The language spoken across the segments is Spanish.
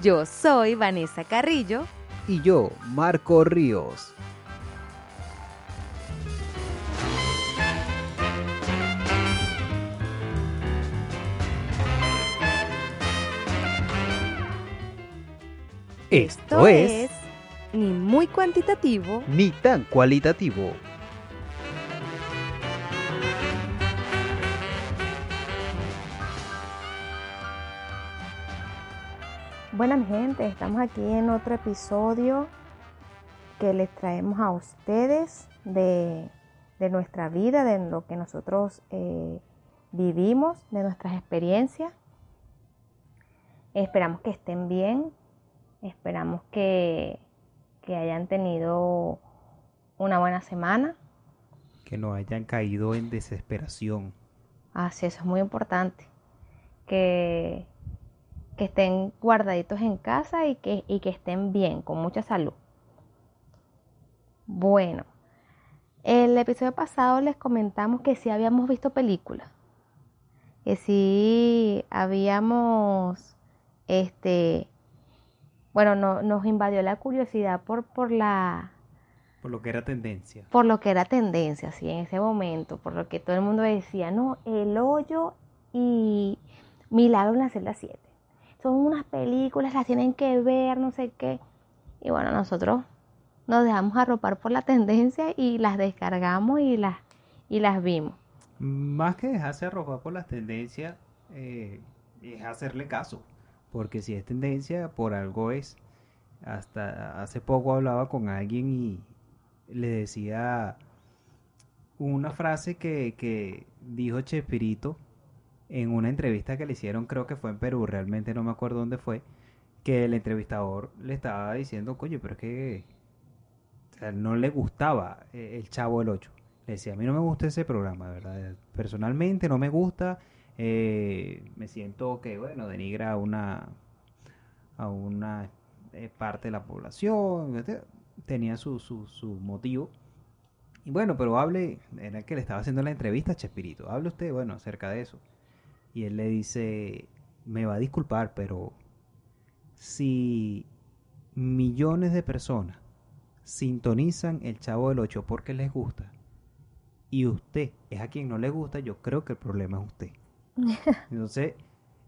Yo soy Vanessa Carrillo. Y yo, Marco Ríos. Esto es ni muy cuantitativo ni tan cualitativo. Buenas gente, estamos aquí en otro episodio que les traemos a ustedes de, nuestra vida, de lo que nosotros eh, vivimos, de nuestras experiencias. Esperamos que estén bien, esperamos que, que hayan tenido una buena semana. Que no hayan caído en desesperación. Así, eso es muy importante. Que que estén guardaditos en casa y que, y que estén bien, con mucha salud. Bueno, el episodio pasado les comentamos que sí habíamos visto películas, que sí habíamos, este, bueno, no, nos invadió la curiosidad por, por la... Por lo que era tendencia. Por lo que era tendencia, sí, en ese momento, por lo que todo el mundo decía, no, el hoyo y Milagro en la celda 7 son unas películas, las tienen que ver, no sé qué. Y bueno, nosotros nos dejamos arropar por la tendencia y las descargamos y las, y las vimos. Más que dejarse arropar por las tendencias, eh, es hacerle caso. Porque si es tendencia, por algo es. Hasta hace poco hablaba con alguien y le decía una frase que, que dijo Chespirito en una entrevista que le hicieron, creo que fue en Perú, realmente no me acuerdo dónde fue, que el entrevistador le estaba diciendo, coño, pero es que no le gustaba eh, el Chavo del 8. Le decía, a mí no me gusta ese programa, ¿verdad? Personalmente no me gusta, eh, me siento que, bueno, denigra a una, a una eh, parte de la población, tenía su, su, su motivo. Y bueno, pero hable, era el que le estaba haciendo la entrevista a Chespirito, hable usted, bueno, acerca de eso. Y él le dice, me va a disculpar, pero si millones de personas sintonizan el Chavo del 8 porque les gusta y usted es a quien no le gusta, yo creo que el problema es usted. Entonces,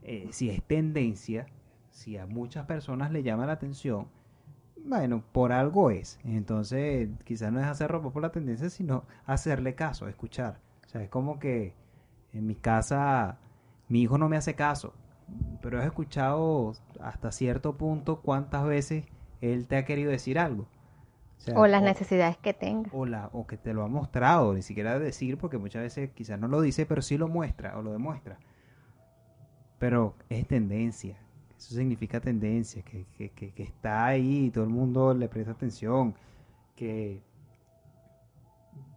eh, si es tendencia, si a muchas personas le llama la atención, bueno, por algo es. Entonces, quizás no es hacer ropa por la tendencia, sino hacerle caso, escuchar. O sea, es como que en mi casa mi hijo no me hace caso, pero has escuchado hasta cierto punto cuántas veces él te ha querido decir algo. O, las necesidades que tenga. O, la, o que te lo ha mostrado, ni siquiera decir, porque muchas veces quizás no lo dice, pero sí lo muestra o lo demuestra. Pero es tendencia, eso significa tendencia, que, que, que, está ahí, todo el mundo le presta atención, que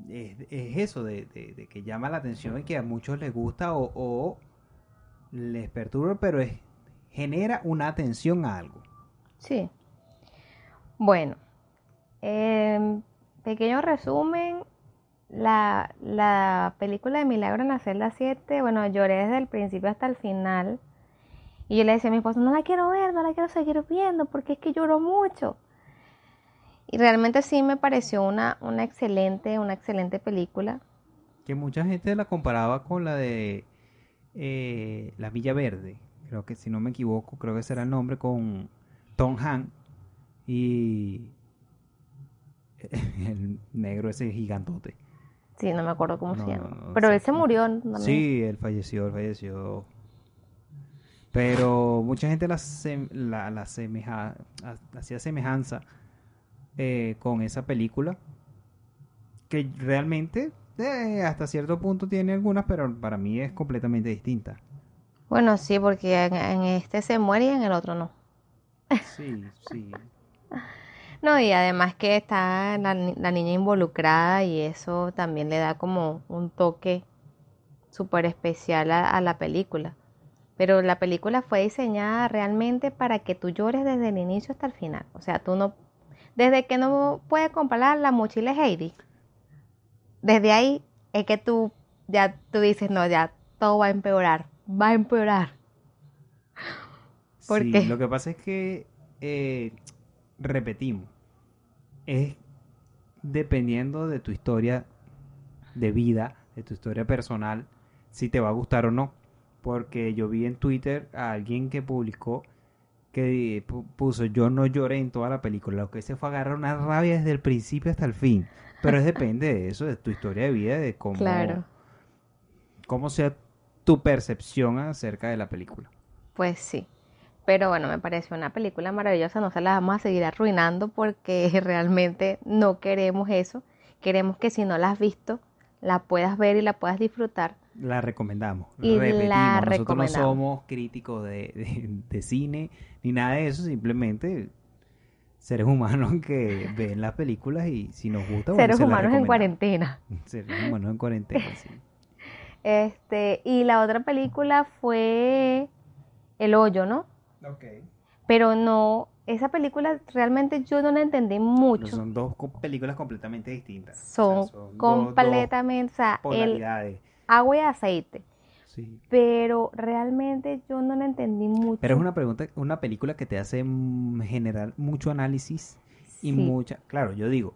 es, eso de, de, que llama la atención y que a muchos les gusta o les perturba, pero es, genera una atención a algo. Sí. Bueno, pequeño resumen, la, la, película de Milagro en la celda 7, bueno, lloré desde el principio hasta el final. Y yo le decía a mi esposo, no la quiero ver, no la quiero seguir viendo, porque es que lloro mucho. Y realmente sí me pareció una, una excelente, una excelente película. Que mucha gente la comparaba con la de eh, La Villa Verde, creo que si no me equivoco, creo que será el nombre, con Tom Han y el negro ese gigantote. Sí, no me acuerdo cómo se llama. Pero él se murió Sí, él falleció, él falleció. Pero mucha gente la, la, la hacía semejanza eh, con esa película. Que realmente eh, hasta cierto punto tiene algunas, pero para mí es completamente distinta. Bueno, sí, porque en, en este se muere y en el otro no. Sí, sí. No, y además que está la, la niña involucrada y eso también le da como un toque súper especial a, a la película. Pero la película fue diseñada realmente para que tú llores desde el inicio hasta el final. O sea, tú no, desde que no puedes comprar la, la mochila Heidi, desde ahí es que tú ya tú dices, no, ya todo va a empeorar, va a empeorar. ¿Por Sí, qué? Lo que pasa es que, eh, repetimos, es dependiendo de tu historia de vida, de tu historia personal, si te va a gustar o no. Porque yo vi en Twitter a alguien que publicó que pu- puso yo no lloré en toda la película. Lo que se fue agarrar una rabia desde el principio hasta el fin. Pero es depende de eso, de tu historia de vida, de cómo, Claro. cómo sea tu percepción acerca de la película. Pues sí. Pero bueno, me pareció una película maravillosa. No se la vamos a seguir arruinando porque realmente no queremos eso. Queremos que si no la has visto, la puedas ver y la puedas disfrutar. La recomendamos. Y la nosotros no somos críticos de, de- de cine ni nada de eso, simplemente seres humanos que ven las películas y si nos gusta, bueno, Seres se humanos en cuarentena. Seres humanos en cuarentena, sí. Este, y la otra película fue El Hoyo, ¿no? Pero no, esa película realmente yo no la entendí mucho. son dos co- películas completamente distintas. O sea, Son dos- dos completamente, o sea, el polaridades. agua y aceite. Sí. Pero realmente yo no la entendí mucho. Pero es una pregunta, una película que te hace generar mucho análisis y Sí. mucha, claro, yo digo,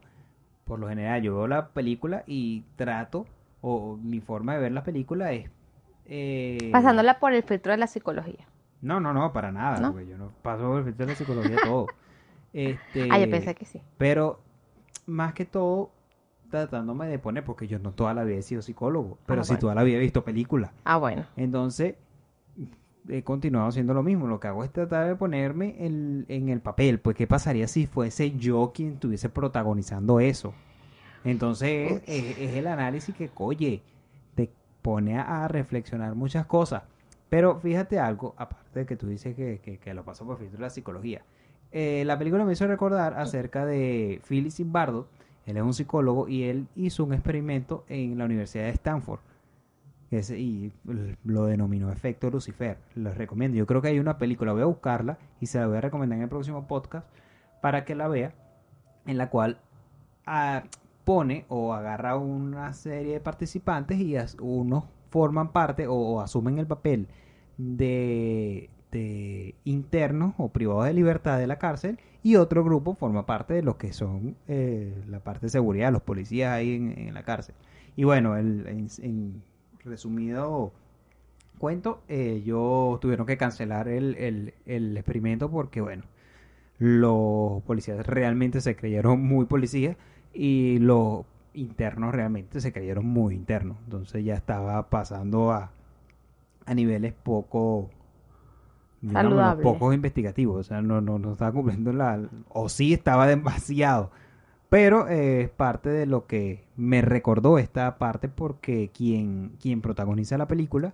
por lo general yo veo la película y trato, o mi forma de ver la película es... eh, Pasándola por el filtro de la psicología. No, no, no, para nada, ¿No? porque yo no paso por el filtro de la psicología todo. Este, Ah, yo pensé que sí. Pero más que todo tratándome de poner, porque yo no toda la vida he sido psicólogo, pero Ah, bueno. toda la vida he visto películas. Ah, bueno. Entonces, he continuado haciendo lo mismo. Lo que hago es tratar de ponerme en, en el papel. Pues, ¿qué pasaría si fuese yo quien estuviese protagonizando eso? Entonces, es, es el análisis que, oye, te pone a, a reflexionar muchas cosas. Pero fíjate algo, aparte de que tú dices que, que, que lo pasó por filtro de la psicología. Eh, la película me hizo recordar acerca de Philip Zimbardo. Él es un psicólogo y él hizo un experimento en la Universidad de Stanford y lo denominó efecto Lucifer. Los recomiendo. Yo creo que hay una película, voy a buscarla y se la voy a recomendar en el próximo podcast para que la vea, en la cual ah, pone o agarra una serie de participantes y unos forman parte o asumen el papel de, de internos o privados de libertad de la cárcel y otro grupo forma parte de los que son eh, la parte de seguridad, los policías ahí en, la cárcel. Y bueno, en, resumido cuento, eh, ellos tuvieron que cancelar el, el- el experimento porque, bueno, los policías realmente se creyeron muy policías y los internos realmente se creyeron muy internos. Entonces ya estaba pasando a, a niveles poco Saludable. pocos investigativos. O sea, no, no, no estaba cumpliendo la... O sí estaba demasiado. Pero eh, es parte de lo que me recordó esta parte porque quien, quien protagoniza la película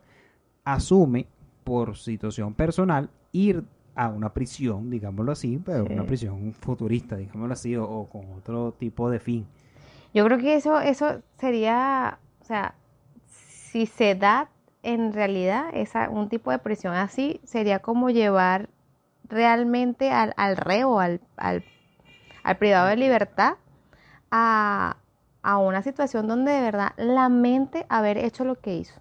asume por situación personal ir a una prisión, digámoslo así, pero Sí. una prisión futurista, digámoslo así, o, o con otro tipo de fin. Yo creo que eso, eso sería, o sea, si se da en realidad esa, un tipo de prisión así, sería como llevar realmente al, al reo, al, al, al privado de libertad, a, a una situación donde de verdad lamente haber hecho lo que hizo.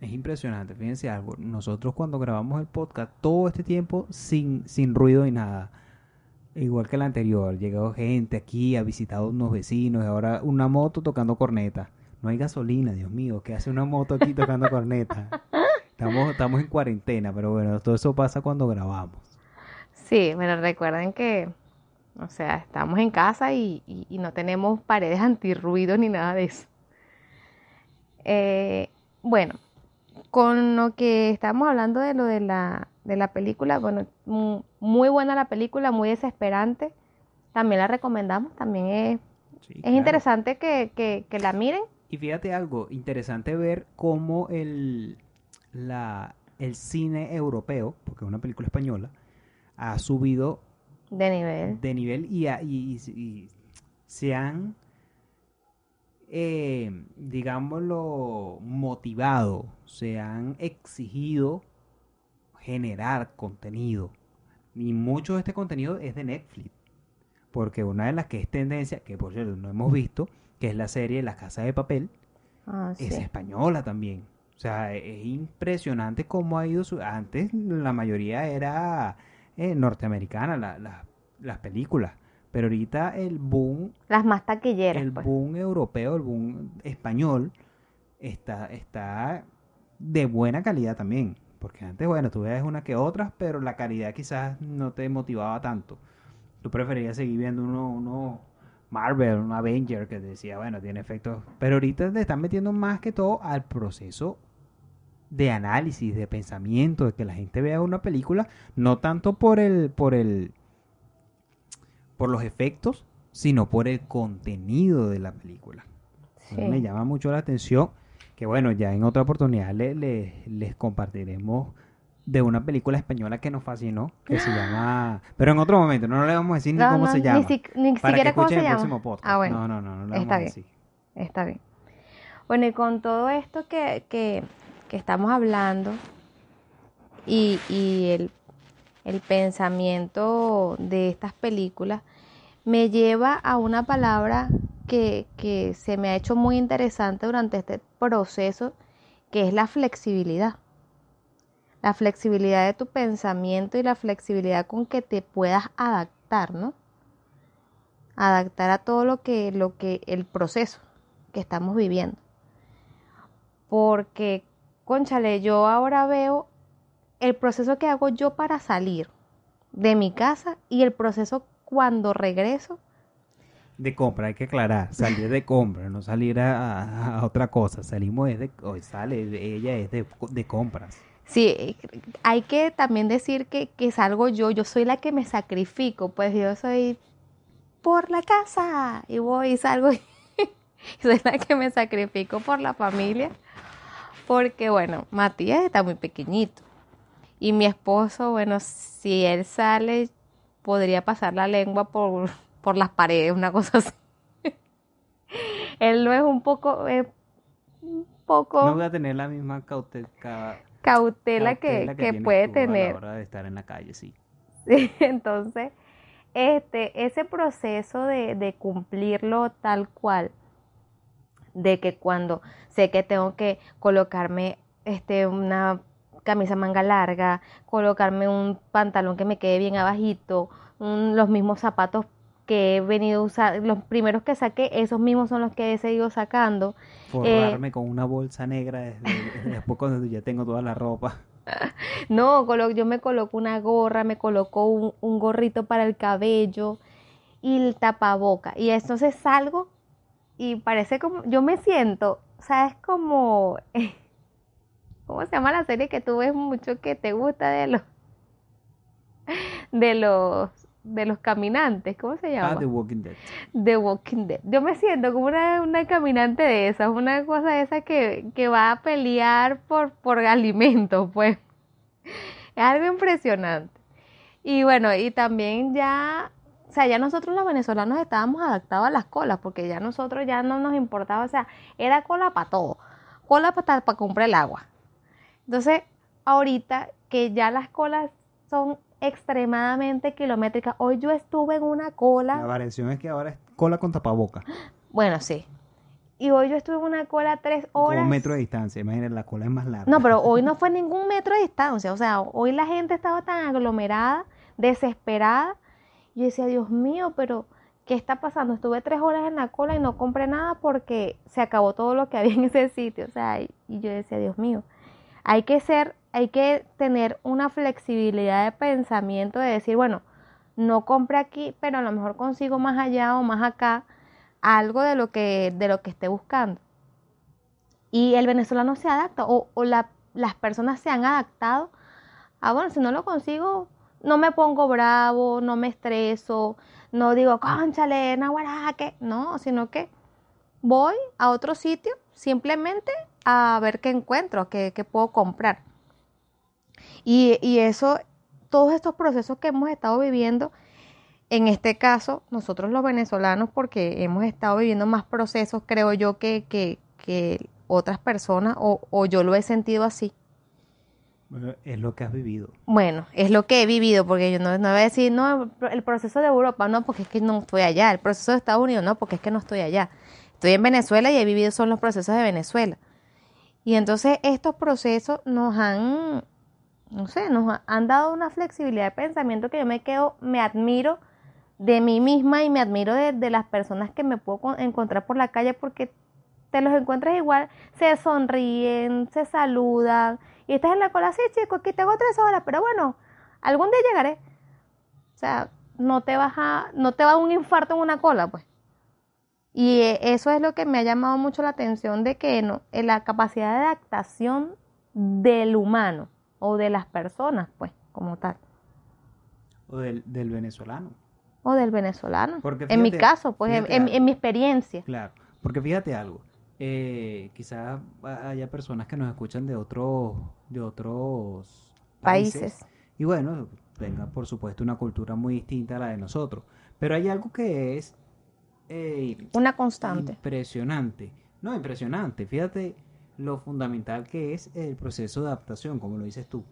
Es impresionante, fíjense algo, nosotros cuando grabamos el podcast, todo este tiempo sin, sin ruido y nada, igual que el anterior, llegó gente aquí, ha visitado unos vecinos, ahora una moto tocando corneta. No hay gasolina, Dios mío, ¿qué hace una moto aquí tocando corneta? Estamos, estamos en cuarentena, pero bueno, todo eso pasa cuando grabamos. Sí, pero recuerden que, o sea, estamos en casa y, y- y no tenemos paredes antirruido ni nada de eso. Eh, bueno, con lo que estamos hablando de lo de la, de la película, bueno, mu- muy buena la película, muy desesperante. También la recomendamos, también es, Sí, es claro. interesante que, que, que la miren. Y fíjate algo, interesante ver cómo el, la, el cine europeo, porque es una película española, ha subido De nivel. de nivel y, ha- y- y- y se han, eh, digámoslo, motivado, se han exigido generar contenido. Y mucho de este contenido es de Netflix. Porque una de las que es tendencia, que por cierto no hemos visto, que es la serie La Casa de Papel, Ah, es española también. O sea, e- es impresionante cómo ha ido su... Antes la mayoría era eh, norteamericana, la- la- las películas. Pero ahorita el boom, Las más taquilleras, el pues. boom europeo, el boom español, está, está de buena calidad también. Porque antes, bueno, tú ves una que otras, pero la calidad quizás no te motivaba tanto. Tú preferías seguir viendo uno, uno Marvel, un Avenger que decía, bueno, tiene efectos. Pero ahorita te están metiendo más que todo al proceso de análisis, de pensamiento, de que la gente vea una película, no tanto por el, por el, por los efectos, sino por el contenido de la película. Me llama mucho la atención que bueno, ya en otra oportunidad le- le- les compartiremos de una película española que nos fascinó, que se llama... Pero en otro momento, no le vamos a decir ni No, cómo no, se llama. Ni, si- ni para siquiera que cómo se el llama. próximo podcast. Ah, bueno. No, no, no, no le vamos Está a bien. decir. Está bien. Bueno, y con todo esto que, que, que estamos hablando y, y el, el pensamiento de estas películas, me lleva a una palabra que, que se me ha hecho muy interesante durante este proceso, que es la flexibilidad. La flexibilidad de tu pensamiento y la flexibilidad con que te puedas adaptar, ¿no? Adaptar a todo lo que, lo que, el proceso que estamos viviendo. Porque, conchale, yo ahora veo el proceso que hago yo para salir de mi casa y el proceso cuando regreso. De compra, hay que aclarar, salir de compra, no salir a, otra cosa. Salimos de, hoy sale, ella es de, de compras. Sí, hay que también decir que, que salgo yo, yo soy la que me sacrifico, pues yo soy por la casa y voy y salgo y soy la que me sacrifico por la familia. Porque bueno, Matías está muy pequeñito y mi esposo, bueno, si él sale, podría pasar la lengua por, por las paredes, una cosa así. él no es un poco, es un poco No voy a tener la misma cautela, cautela, que, que puede tener. A la hora de estar en la calle, sí. Sí, Entonces, este, ese proceso de, de cumplirlo tal cual, de que cuando sé que tengo que colocarme este, una camisa manga larga, colocarme un pantalón que me quede bien abajito, un- los mismos zapatos que he venido a usar, los primeros que saqué, esos mismos son los que he seguido sacando. Forrarme con una bolsa negra desde, después cuando ya tengo toda la ropa. No, yo me coloco una gorra, me coloco un, un gorrito para el cabello y el tapaboca. Y entonces salgo y parece como, yo me siento, ¿sabes? Como, ¿cómo se llama la serie que tú ves mucho que te gusta de los, de los, de los caminantes? ¿Cómo se llama? Ah, The Walking Dead. The Walking Dead. Yo me siento como una, una caminante de esas, una cosa de esa que, que va a pelear por, por alimentos, pues. Es algo impresionante. Y bueno, y también ya, o sea, ya nosotros los venezolanos estábamos adaptados a las colas, porque ya nosotros ya no nos importaba, o sea, era cola para todo, cola para, para comprar el agua. Entonces, ahorita que ya las colas son extremadamente kilométricas, hoy yo estuve en una cola. La variación es que ahora es cola con tapaboca. Bueno, sí. Y hoy yo estuve en una cola tres Con horas. un metro de distancia. Imagínense, la cola es más larga. No, pero hoy no fue ningún metro de distancia. O sea, hoy la gente estaba tan aglomerada, desesperada. Yo decía, Dios mío, pero ¿qué está pasando? Estuve tres horas en la cola y no compré nada porque se acabó todo lo que había en ese sitio. O sea, y yo decía, Dios mío, hay que ser, hay que tener una flexibilidad de pensamiento de decir, bueno, no compré aquí, pero a lo mejor consigo más allá o más acá algo de lo que, de lo que esté buscando. Y el venezolano se adapta, o, la- las personas se han adaptado a, bueno, si no lo consigo, no me pongo bravo, no me estreso, no digo, conchale, naguará, que no, sino que voy a otro sitio simplemente a ver qué encuentro, qué, qué puedo comprar. Y, y eso, todos estos procesos que hemos estado viviendo, en este caso, nosotros los venezolanos, porque hemos estado viviendo más procesos, creo yo, que, que, que otras personas, o, o yo lo he sentido así. Bueno, Es lo que has vivido. Bueno, es lo que he vivido, porque yo no, no voy a decir, no, el proceso de Europa, no, porque es que no estoy allá. El proceso de Estados Unidos, no, porque es que no estoy allá. Estoy en Venezuela y he vivido son los procesos de Venezuela. Y entonces estos procesos nos han, no sé, nos ha- han dado una flexibilidad de pensamiento que yo me quedo, me admiro de mí misma y me admiro de, las personas que me puedo con- encontrar por la calle porque te los encuentras igual, se sonríen, se saludan y estás en la cola, sí chico, aquí tengo tres horas, pero bueno, algún día llegaré. O sea, no te vas a, no te va un infarto en una cola, pues. Y eh, eso es lo que me ha llamado mucho la atención de que no, eh, la capacidad de adaptación del humano o de las personas, pues, como tal, O del, del venezolano. o del venezolano. Porque en mi caso, pues, en, en- en mi experiencia. Claro, porque fíjate algo, eh, quizás haya personas que nos escuchan de otros, de otros Países. y bueno, venga por supuesto una cultura muy distinta a la de nosotros, pero hay algo que es eh, Una constante. impresionante, no impresionante, fíjate lo fundamental que es el proceso de adaptación, como lo dices tú.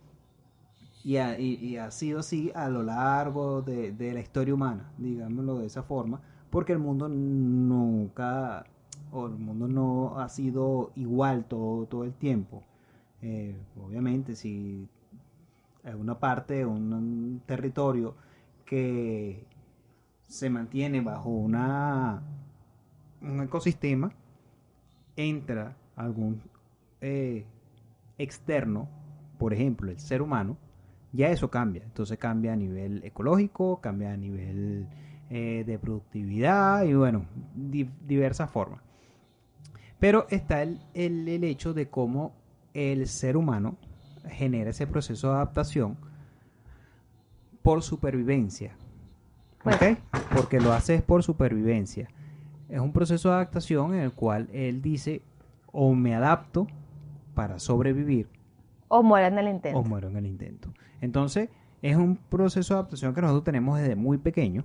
Y ha, sido así a lo largo de, la historia humana, digámoslo de esa forma, porque el mundo nunca, el mundo no ha sido igual todo, todo el tiempo. Eh, obviamente, si hay una parte, un, un territorio que se mantiene bajo una, un ecosistema, entra algún eh, externo, por ejemplo, el ser humano, ya eso cambia. Entonces cambia a nivel ecológico, cambia a nivel eh, de productividad y bueno, di- diversas formas. Pero está el, el- el hecho de cómo el ser humano genera ese proceso de adaptación por supervivencia. ¿Ok? Porque lo hace es por supervivencia. Es un proceso de adaptación en el cual él dice o me adapto para sobrevivir O muere en el intento. o muero en el intento. Entonces, es un proceso de adaptación que nosotros tenemos desde muy pequeño,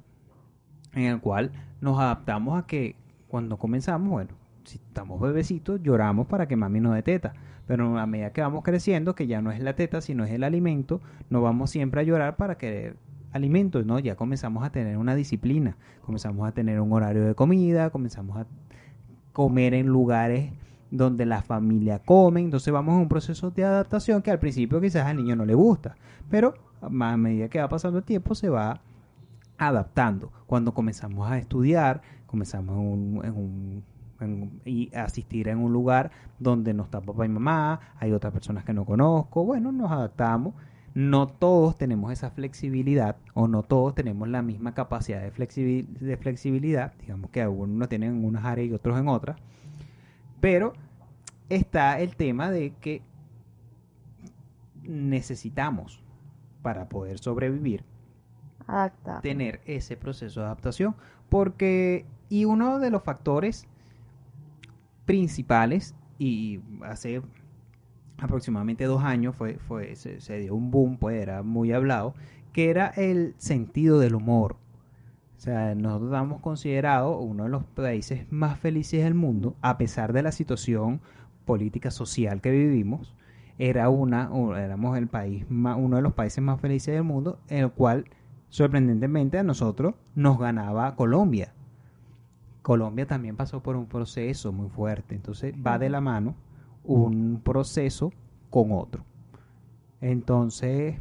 en el cual nos adaptamos a que cuando comenzamos, bueno, si estamos bebecitos, lloramos para que mami nos dé teta. Pero a medida que vamos creciendo, que ya no es la teta, sino es el alimento, no vamos siempre a llorar para querer alimentos, ¿no? Ya comenzamos a tener una disciplina, comenzamos a tener un horario de comida, comenzamos a comer en lugares donde la familia come, entonces vamos a un proceso de adaptación que al principio quizás al niño no le gusta, pero a medida que va pasando el tiempo se va adaptando. Cuando comenzamos a estudiar, comenzamos en un, y asistir en un lugar donde no está papá y mamá, hay otras personas que no conozco, bueno, nos adaptamos. No todos tenemos esa flexibilidad o no todos tenemos la misma capacidad de, de flexibilidad, digamos que algunos tienen en unas áreas y otros en otras, pero está el tema de que necesitamos para poder sobrevivir tener ese proceso de adaptación. Porque y uno de los factores principales y hace aproximadamente dos años fue, fue se, se dio un boom pues era muy hablado que era el sentido del humor o sea nosotros damos considerado uno de los países más felices del mundo a pesar de la situación política social que vivimos era una éramos el país uno de los países más felices del mundo en el cual sorprendentemente a nosotros nos ganaba Colombia. Colombia también pasó por un proceso muy fuerte, entonces va de la mano un proceso con otro. Entonces,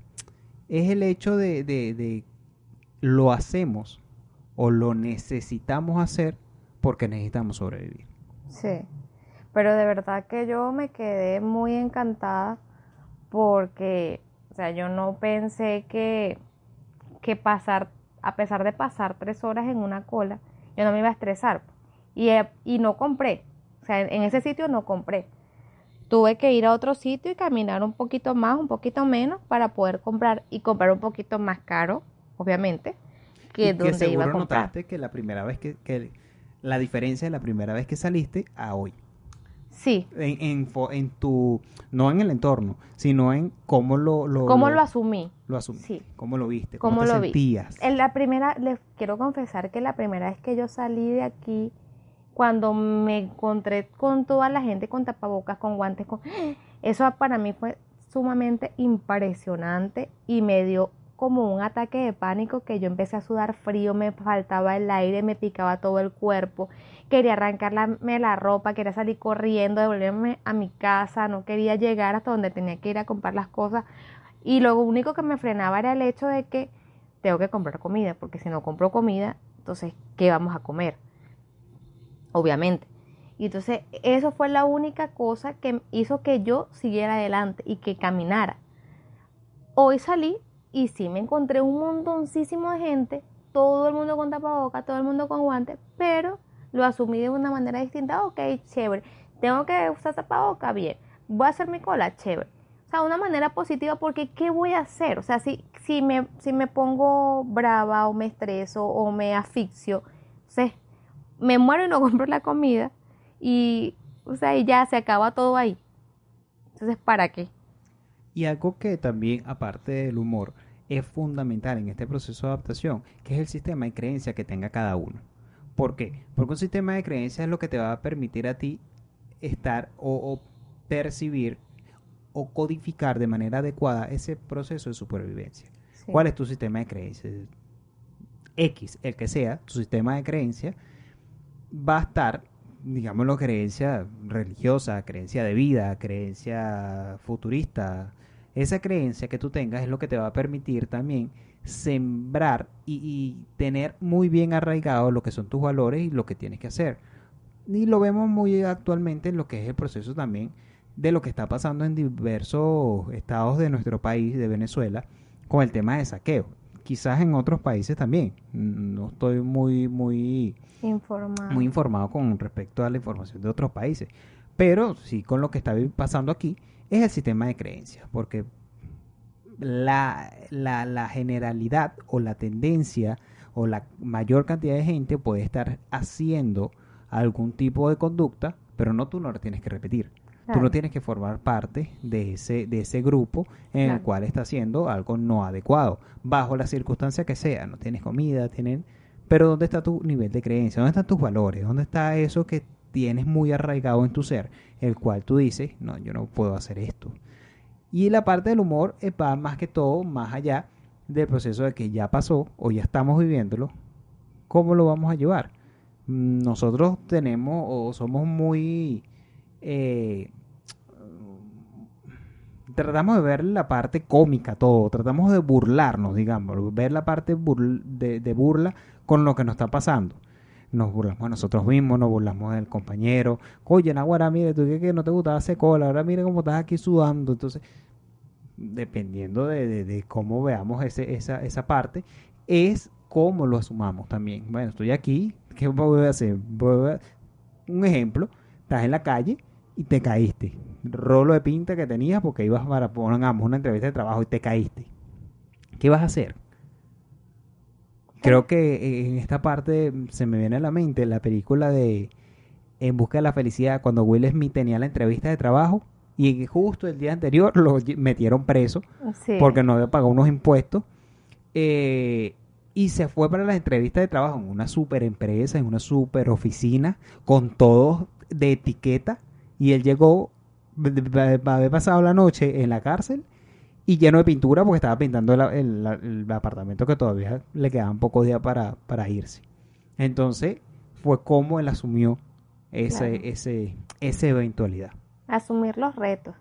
es el hecho de, de- de lo hacemos o lo necesitamos hacer porque necesitamos sobrevivir. Sí, pero de verdad que yo me quedé muy encantada porque, o sea, yo no pensé que, que pasar, a pesar de pasar tres horas en una cola, yo no me iba a estresar. Y, eh, y no compré, o sea, en ese sitio no compré. Tuve que ir a otro sitio y caminar un poquito más, un poquito menos para poder comprar y comprar un poquito más caro, obviamente, que Y donde iba a comprar. notaste que la primera vez que, que la diferencia de la primera vez que saliste a hoy. Sí. En, en, fo- en tu, no en el entorno, sino en cómo lo, lo, ¿Cómo lo asumí? lo asumiste, Sí. cómo lo viste, cómo, ¿Cómo te lo vi? sentías. En la primera, les quiero confesar que la primera vez que yo salí de aquí, cuando me encontré con toda la gente con tapabocas, con guantes, con... eso para mí fue sumamente impresionante y me dio como un ataque de pánico que yo empecé a sudar frío, me faltaba el aire, me picaba todo el cuerpo, quería arrancarme la ropa, quería salir corriendo, devolverme a mi casa, no quería llegar hasta donde tenía que ir a comprar las cosas y lo único que me frenaba era el hecho de que tengo que comprar comida, porque si no compro comida, entonces, ¿qué vamos a comer? Obviamente. Y entonces, eso fue la única cosa que hizo que yo siguiera adelante y que caminara. Hoy salí y sí me encontré un montoncísimo de gente, todo el mundo con tapabocas, todo el mundo con guantes, pero lo asumí de una manera distinta. Ok, chévere. Tengo que usar tapabocas, bien. Voy a hacer mi cola, chévere. O sea, una manera positiva porque ¿qué voy a hacer? O sea, si, si, me, si me pongo brava o me estreso o me asfixio, entonces me muero y no compro la comida y, o sea, y ya se acaba todo ahí. Entonces, ¿para qué? Y algo que también, aparte del humor, es fundamental en este proceso de adaptación, que es el sistema de creencia que tenga cada uno. ¿Por qué? Porque un sistema de creencia es lo que te va a permitir a ti estar o, o percibir o codificar de manera adecuada ese proceso de supervivencia. Sí. ¿Cuál es tu sistema de creencias? X, el que sea, tu sistema de creencia va a estar, digámoslo, creencia religiosa, creencia de vida, creencia futurista. Esa creencia que tú tengas es lo que te va a permitir también sembrar y, y tener muy bien arraigado lo que son tus valores y lo que tienes que hacer. Y lo vemos muy actualmente en lo que es el proceso también de lo que está pasando en diversos estados de nuestro país, de Venezuela, con el tema de saqueo. Quizás en otros países también. No estoy muy, muy, Informar. muy informado con respecto a la información de otros países. Pero sí con lo que está pasando aquí es el sistema de creencias. Porque la, la, la generalidad o la tendencia o la mayor cantidad de gente puede estar haciendo algún tipo de conducta, pero no tú no la tienes que repetir. Tú no tienes que formar parte de ese, de ese grupo en el cual está haciendo algo no adecuado, bajo la circunstancia que sea. No tienes comida, tienen... Pero ¿dónde está tu nivel de creencia? ¿Dónde están tus valores? ¿Dónde está eso que tienes muy arraigado en tu ser? El cual tú dices, no, yo no puedo hacer esto. Y la parte del humor eh, va más que todo, más allá del proceso de que ya pasó o ya estamos viviéndolo. ¿Cómo lo vamos a llevar? Nosotros tenemos o somos muy... eh, tratamos de ver la parte cómica todo, tratamos de burlarnos, digamos, ver la parte burl- de, de burla con lo que nos está pasando. Nos burlamos de nosotros mismos, nos burlamos del compañero. Oye, Naguara, mire, tú que, que no te gustaba hacer cola, ahora mire cómo estás aquí sudando. Entonces, dependiendo de, de- de cómo veamos ese, esa, esa parte, es cómo lo asumamos también. Bueno, estoy aquí, ¿qué voy a hacer? Voy a- Un ejemplo, estás en la calle y te caíste. Rolo de pinta que tenías porque ibas para, pongamos, una entrevista de trabajo y te caíste. ¿Qué vas a hacer? Creo que en esta parte se me viene a la mente la película de En busca de la felicidad, cuando Will Smith tenía la entrevista de trabajo y justo el día anterior lo metieron preso Sí. porque no había pagado unos impuestos eh, y se fue para la entrevista de trabajo en una super empresa, en una super oficina, con todo de etiqueta y él llegó, haber pasado la noche en la cárcel y lleno de pintura porque estaba pintando el, el- el apartamento que todavía le quedaban pocos días para, para irse. Entonces fue como él asumió ese, Claro. ese, esa eventualidad. asumir los retos.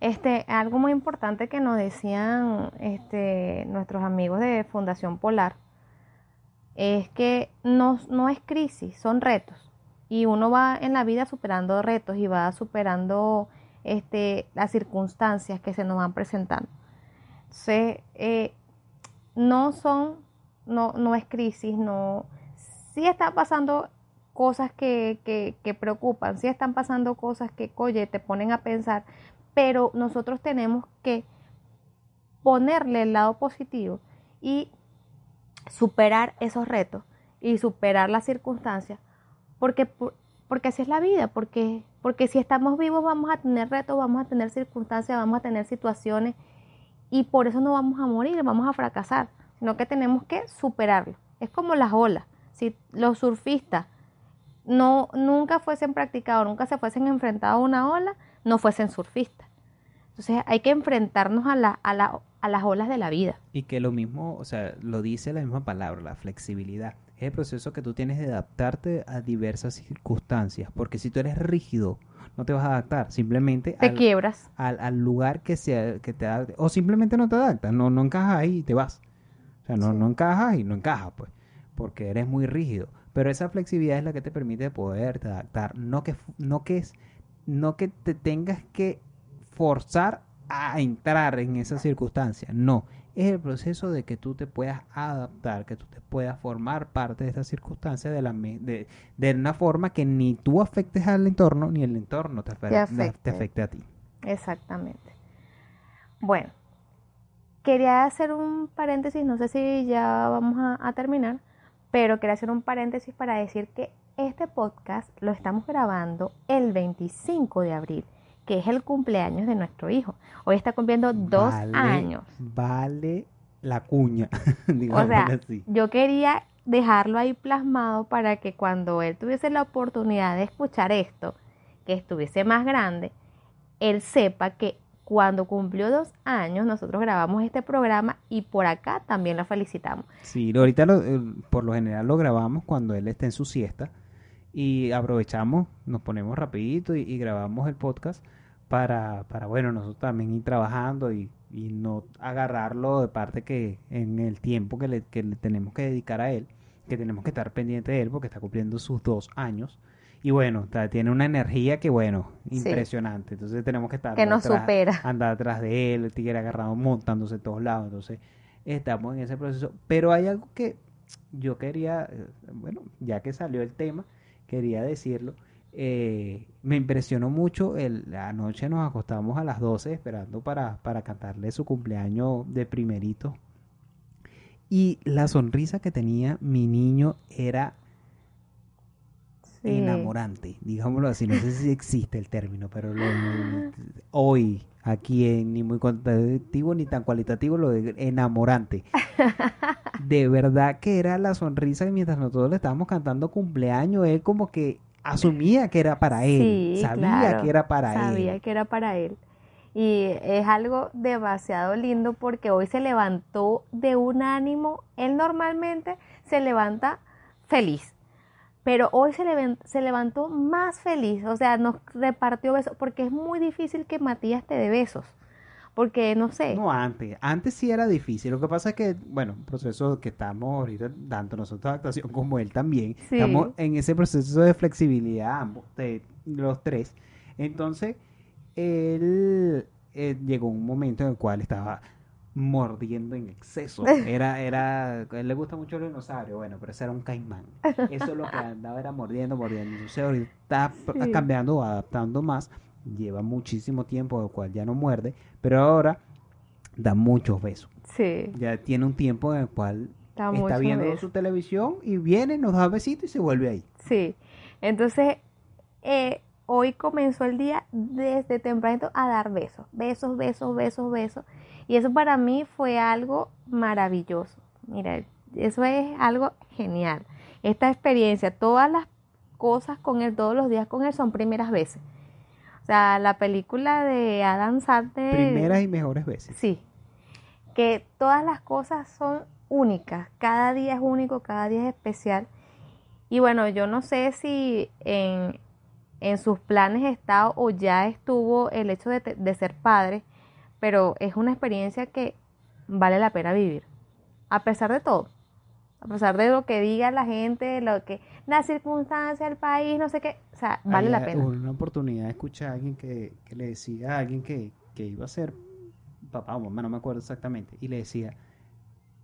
Este, algo muy importante que nos decían este, nuestros amigos de Fundación Polar es que no, no es crisis, son retos. Y uno va en la vida superando retos y va superando este, las circunstancias que se nos van presentando. Entonces, eh, no son, no, no es crisis, no, sí están pasando cosas que, que, preocupan, sí están pasando cosas que, oye, te ponen a pensar, pero nosotros tenemos que ponerle el lado positivo y superar esos retos y superar las circunstancias, porque, porque así es la vida, porque Porque si estamos vivos vamos a tener retos, vamos a tener circunstancias, vamos a tener situaciones y por eso no vamos a morir, vamos a fracasar, sino que tenemos que superarlo. Es como las olas. Si los surfistas no nunca fuesen practicado, nunca se fuesen enfrentado a una ola, no fuesen surfistas. Entonces hay que enfrentarnos a, la, a, la, a las olas de la vida. Y que lo mismo, o sea, lo dice la misma palabra, la flexibilidad. Es el proceso que tú tienes de adaptarte a diversas circunstancias. Porque si tú eres rígido, no te vas a adaptar. Simplemente te quiebras. Al, al, lugar que, sea, que te adapte. O simplemente no te adaptas, no, no encajas ahí y te vas. O sea, no, no encajas y no encajas, pues. Porque eres muy rígido. Pero esa flexibilidad es la que te permite poderte adaptar. No que, no que, no que te tengas que forzar a entrar en esa circunstancia. No, es el proceso de que tú te puedas adaptar, que tú te puedas formar parte de esa circunstancia de, la, de, de una forma que ni tú afectes al entorno, ni el entorno te, afecte, te, afecte. te afecte a ti. Exactamente. Bueno, quería hacer un paréntesis, no sé si ya vamos a, a terminar, pero quería hacer un paréntesis para decir que este podcast lo estamos grabando el 25 de abril que es el cumpleaños de nuestro hijo. Hoy está cumpliendo dos vale, años. Vale la cuña, o sea, así. Yo quería dejarlo ahí plasmado para que cuando él tuviese la oportunidad de escuchar esto, que estuviese más grande, él sepa que cuando cumplió dos años nosotros grabamos este programa y por acá también lo felicitamos. Sí, ahorita lo, por lo general lo grabamos cuando él está en su siesta y aprovechamos, nos ponemos rapidito y, y grabamos el podcast para, para, bueno, nosotros también ir trabajando y, y, no agarrarlo de parte que en el tiempo que le, que le tenemos que dedicar a él, que tenemos que estar pendiente de él porque está cumpliendo sus dos años. Y bueno, está, tiene una energía que, bueno, impresionante. Sí. Entonces tenemos que estar... Que nos atrás, supera. Andar atrás de él, el tigre agarrado, montándose de todos lados. Entonces estamos en ese proceso. Pero hay algo que yo quería, bueno, ya que salió el tema, quería decirlo. Eh, me impresionó mucho. El, anoche nos acostamos a las 12 esperando para, para cantarle su cumpleaños de primerito. Y la sonrisa que tenía mi niño era sí. enamorante, digámoslo así. No sé si existe el término, pero lo, hoy, aquí en ni muy cuantitativo ni tan cualitativo, lo de enamorante. De verdad que era la sonrisa que mientras nosotros le estábamos cantando cumpleaños, él como que asumía que era para él, sí, sabía claro, que era para sabía él. Sabía que era para él. Y es algo demasiado lindo porque hoy se levantó de un ánimo, él normalmente se levanta feliz, pero hoy se, le, se levantó más feliz, o sea, nos repartió besos, porque es muy difícil que Matías te dé besos. Porque no sé. No, antes. Antes sí era difícil. Lo que pasa es que, bueno, un proceso que estamos ahorita, tanto nosotros de actuación como él también, sí. estamos en ese proceso de flexibilidad, ambos, de los tres. Entonces, él eh, llegó un momento en el cual estaba mordiendo en exceso. Era, era, a él le gusta mucho el dinosaurio, bueno, pero ese era un caimán. Eso lo que andaba era mordiendo, mordiendo. Entonces ahorita está sí. cambiando, adaptando más lleva muchísimo tiempo, el cual ya no muerde, pero ahora da muchos besos. Sí. Ya tiene un tiempo en el cual da está viendo besos. su televisión y viene, nos da besitos y se vuelve ahí. Sí. Entonces, eh, hoy comenzó el día desde tempranito a dar besos, besos, besos, besos, besos. Y eso para mí fue algo maravilloso. Mira, eso es algo genial. Esta experiencia, todas las cosas con él, todos los días con él son primeras veces. O sea, la película de Adam Sandler. Primeras y mejores veces. Sí. Que todas las cosas son únicas. Cada día es único, cada día es especial. Y bueno, yo no sé si en, en sus planes está o ya estuvo el hecho de, de ser padre, pero es una experiencia que vale la pena vivir. A pesar de todo. A pesar de lo que diga la gente, lo que la circunstancia, el país, no sé qué, o sea, vale Hay la pena. Una oportunidad de escuchar a alguien que, que le decía a alguien que, que, iba a ser papá o mamá, no me acuerdo exactamente, y le decía,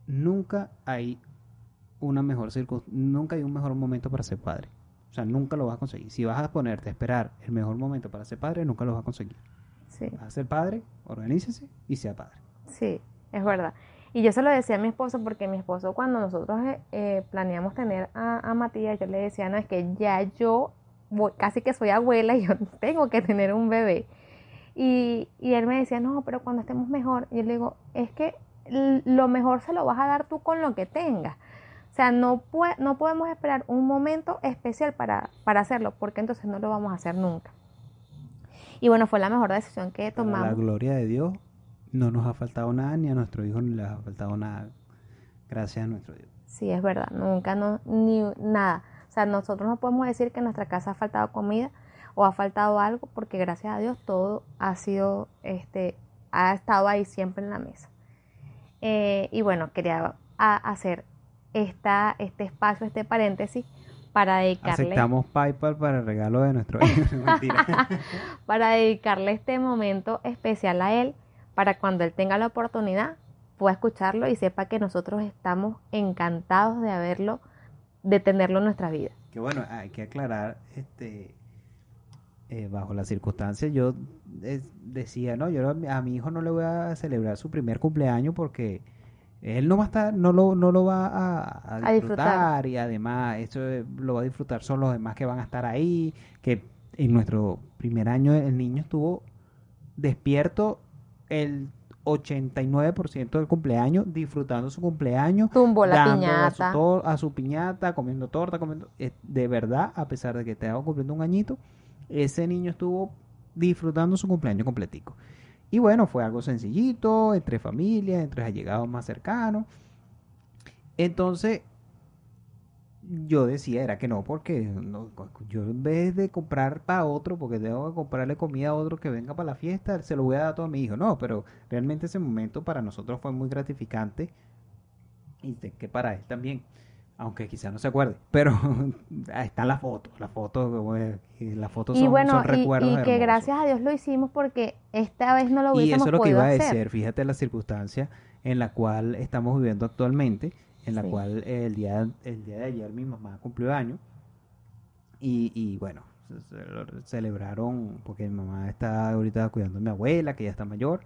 nunca hay una mejor nunca hay un mejor momento para ser padre. O sea, nunca lo vas a conseguir. Si vas a ponerte a esperar el mejor momento para ser padre, nunca lo vas a conseguir. Sí. Vas a ser padre, organícese y sea padre. Sí, es verdad. Y yo se lo decía a mi esposo porque mi esposo cuando nosotros eh, planeamos tener a, a, Matías, yo le decía, no, es que ya yo casi que soy abuela y yo tengo que tener un bebé. Y, y él me decía, no, pero cuando estemos mejor, y yo le digo, es que lo mejor se lo vas a dar tú con lo que tengas. O sea, no, no podemos esperar un momento especial para, para hacerlo, porque entonces no lo vamos a hacer nunca. Y bueno, fue la mejor decisión que tomamos. Para la gloria de Dios, no nos ha faltado nada, ni a nuestro hijo ni le ha faltado nada. Gracias a nuestro Dios. Sí, es verdad, nunca, no, ni nada. O sea, nosotros no podemos decir que en nuestra casa ha faltado comida o ha faltado algo, porque gracias a Dios todo ha sido, este, ha estado ahí siempre en la mesa. Eh, y bueno, quería hacer esta, este espacio, este paréntesis, para dedicarle... Aceptamos PayPal para el regalo de nuestro para dedicarle este momento especial a él, para cuando él tenga la oportunidad, pueda escucharlo y sepa que nosotros estamos encantados de haberlo, de tenerlo en nuestra vida. Que bueno, hay que aclarar, este, eh, bajo las circunstancias, yo eh, decía, no, yo a mi hijo no le voy a celebrar su primer cumpleaños porque él no va a estar, no lo, no lo va a, disfrutar, y además eso lo va a disfrutar son los demás que van a estar ahí, que en nuestro primer año el niño estuvo despierto el 89% del cumpleaños, disfrutando su cumpleaños, Tumbo la piñata. A, su, piñata, comiendo torta, comiendo... Eh, de verdad, a pesar de que te hago cumpliendo un añito, ese niño estuvo disfrutando su cumpleaños completico. Y bueno, fue algo sencillito, entre familias, entre allegados más cercanos. Entonces, yo decía era que no, porque yo en vez de comprar para otro, porque tengo que comprarle comida a otro que venga para la fiesta, se lo voy a dar todo a mi hijo. No, pero realmente ese momento para nosotros fue muy gratificante y que para él también aunque quizás no se acuerde, pero ahí están las fotos, las fotos, las fotos son, bueno, recuerdos. Y, que gracias a Dios lo hicimos porque esta vez no lo hubiésemos Y eso es lo que iba a decir, fíjate la circunstancia en la cual estamos viviendo actualmente, en la cual el día, el día de ayer mi mamá cumplió año y, y bueno, celebraron, porque mi mamá está ahorita cuidando a mi abuela, que ya está mayor,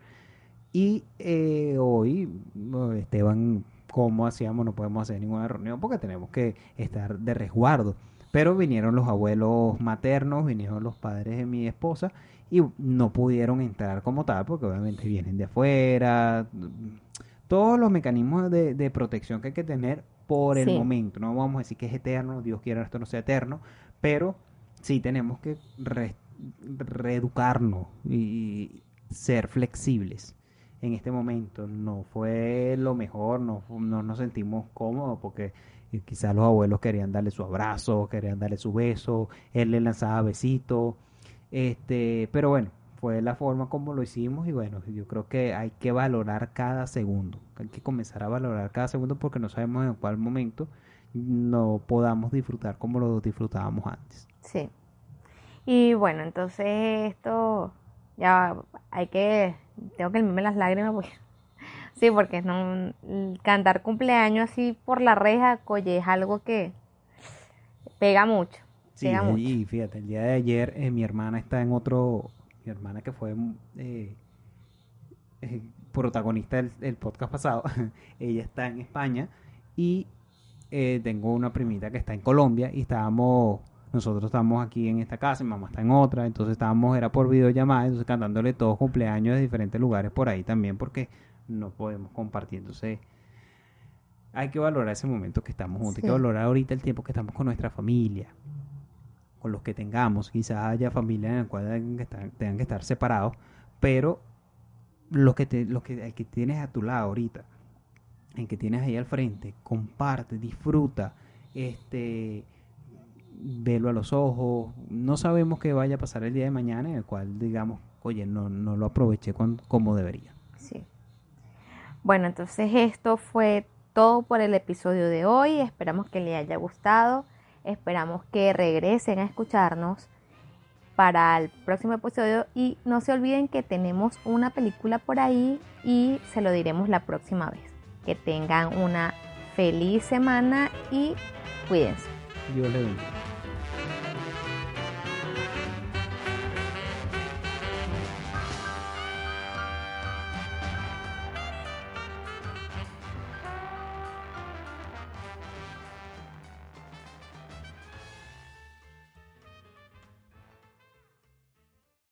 y eh, hoy Esteban cómo hacíamos, no podemos hacer ninguna reunión porque tenemos que estar de resguardo. Pero vinieron los abuelos maternos, vinieron los padres de mi esposa y no pudieron entrar como tal porque obviamente vienen de afuera. Todos los mecanismos de, protección que hay que tener por el momento. No vamos a decir que es eterno, Dios quiera esto no sea eterno, pero sí tenemos que reeducarnos y ser flexibles en este momento. No fue lo mejor, no, no nos sentimos cómodos porque eh, quizás los abuelos querían darle su abrazo, querían darle su beso, él le lanzaba besitos, este, pero bueno, fue la forma como lo hicimos y bueno, yo creo que hay que valorar cada segundo, hay que comenzar a valorar cada segundo porque no sabemos en cuál momento no podamos disfrutar como lo disfrutábamos antes. Sí. Y bueno, entonces esto ya hay que, tengo que limpiarme las lágrimas porque, sí, porque no, cantar cumpleaños así por la reja, coye, es algo que pega mucho. Sí, y fíjate, el día de ayer eh, mi hermana está en otro, mi hermana que fue eh, eh, protagonista del, podcast pasado, ella está en España y tengo una primita que está en Colombia y estábamos nosotros estamos aquí en esta casa, mi mamá está en otra, entonces estábamos, era por videollamada, entonces cantándole todos cumpleaños de diferentes lugares por ahí también, porque no podemos compartir. Entonces, hay que valorar ese momento que estamos juntos, hay que valorar ahorita el tiempo que estamos con nuestra familia, con los que tengamos. Quizás haya familias en las cuales tengan que estar, que estar separados, pero lo que, te, lo que, que tienes a tu lado ahorita, en que tienes ahí al frente, comparte, disfruta, este velo a los ojos. No sabemos qué vaya a pasar el día de mañana en el cual digamos, oye, no, no lo aproveché como debería. Sí. Bueno, entonces esto fue todo por el episodio de hoy. Esperamos que le haya gustado. Esperamos que regresen a escucharnos para el próximo episodio y no se olviden que tenemos una película por ahí y se lo diremos la próxima vez. Que tengan una feliz semana y cuídense. Dios le bendiga.